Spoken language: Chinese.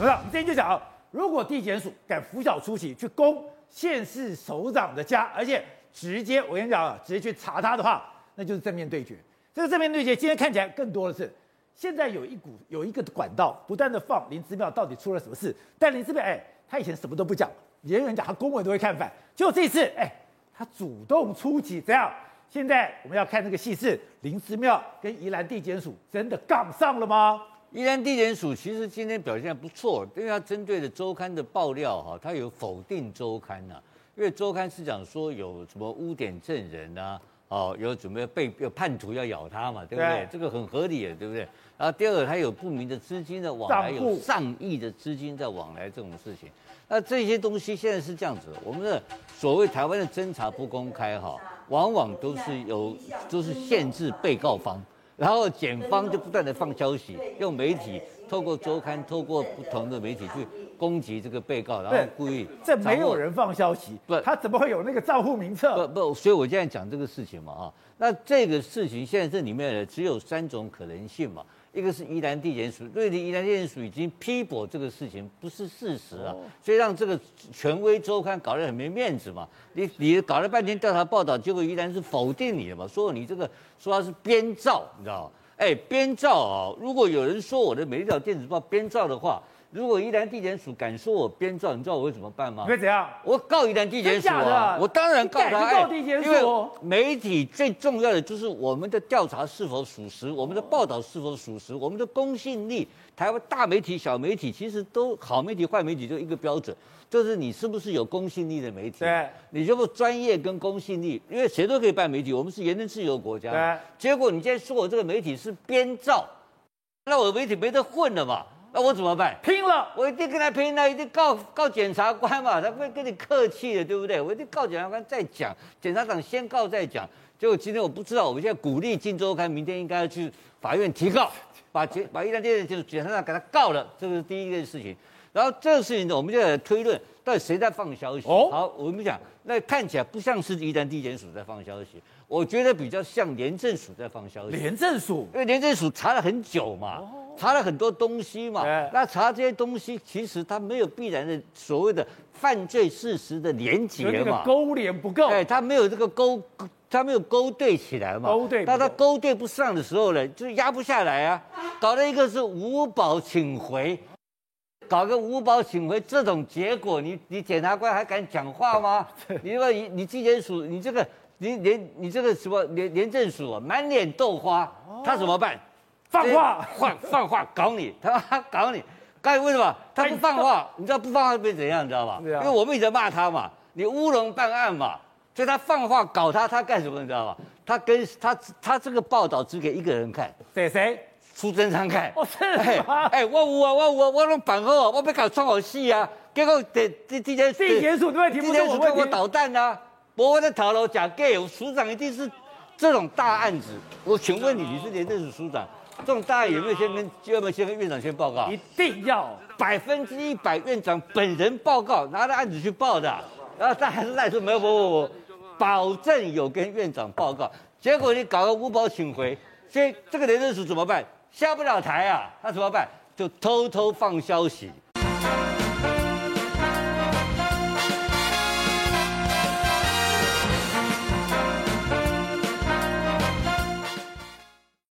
有没有？我们今天就讲啊，如果地检署敢拂晓出席去攻县市首长的家，而且直接我跟你讲啊，直接去查他的话，那就是正面对决。这个正面对决，今天看起来更多的是，现在有一股有一个管道不断的放林姿妙到底出了什么事，但林姿妙哎，他以前什么都不讲，人人讲他公文都会看反，就这次哎，他主动出击，怎样？现在我们要看这个戏是林姿妙跟宜兰地检署真的杠上了吗？宜兰地检署其实今天表现不错，因为它针对的周刊的爆料哈，它有否定周刊呐，因为周刊是讲说有什么污点证人啊，哦，有准备被有叛徒要咬他嘛，对不对？对这个很合理的，对不对？然后第二个，他有不明的资金的往来，有上亿的资金在往来这种事情，那这些东西现在是这样子，我们的所谓台湾的侦查不公开哈，往往都是有都是限制被告方。然后检方就不断的放消息，用媒体透过周刊，透过不同的媒体去攻击这个被告，然后故意。这没有人放消息，不，他怎么会有那个账户名册？不不，所以我现在讲这个事情嘛，啊，那这个事情现在这里面呢，只有三种可能性嘛。一个是宜兰地检署，瑞典宜兰地检署已经批驳这个事情不是事实啊，所以让这个权威周刊搞得很没面子嘛。你你搞了半天调查报道，结果宜兰是否定你的嘛，说你这个说他是编造，你知道吗？哎，编造啊！如果有人说我的《美丽岛电子报》编造的话。如果宜兰地检署敢说我编造，你知道我会怎么办吗？你会怎样？我告宜兰地检署啊！我当然告他。告地检署，因为媒体最重要的就是我们的调查是否属实，我们的报道是否属实，我们的公信力。台湾大媒体、小媒体其实都好媒体、坏媒体就一个标准，就是你是不是有公信力的媒体。对，你就不专业跟公信力，因为谁都可以办媒体，我们是言论自由国家。对。结果你今天说我这个媒体是编造，那我的媒体没得混了嘛？那我怎么办？拼了！我一定跟他拼了，一定告告检察官嘛，他不会跟你客气的，对不对？我一定告检察官再讲，检察长先告再讲。结果今天我不知道，我们现在鼓励《镜周刊》，明天应该要去法院提告，把检把宜兰地检就是检察长给他告了，这个是第一件事情。然后这个事情呢，我们就来推论，到底谁在放消息？哦，好，我们讲，那看起来不像是宜兰地检署在放消息，我觉得比较像廉政署在放消息。廉政署，因为廉政署查了很久嘛。哦查了很多东西嘛，那查这些东西，其实它没有必然的所谓的犯罪事实的连结嘛，勾连不够，哎，它没有这个勾，他没有勾兑起来嘛，勾兑，当他勾兑不上的时候呢，就压不下来啊，搞了一个是五保请回，搞个五保请回这种结果，你你检察官还敢讲话吗？你说你你纪检署，你这个你连你这个什么廉廉政署啊，满脸豆花，他怎么办？放话，放放话搞你，他妈搞你，该为什么他不放话？你知道不放话会怎样？你知道吧？因为我们一直骂他嘛，你乌龙办案嘛，所以他放话搞他，他干什么？你知道吧？他跟他他这个报道只给一个人看，给谁？苏贞昌看。哦，是吗？哎，我有啊，我我我弄版号，我被搞创好戏啊，结果地地地检地检署对地检署跟我捣蛋啊，我在讨论假 gay，署长一定是这种大案子。我请问你，你是廉政署署长？这种大案有没有先跟有没有先跟院长先报告？一定要百分之一百院长本人报告，拿着案子去报的。然后他还是赖说没有，不不不，保证有跟院长报告。结果你搞个五保请回，所以这个廉政署怎么办？下不了台啊，那怎么办？就偷偷放消息，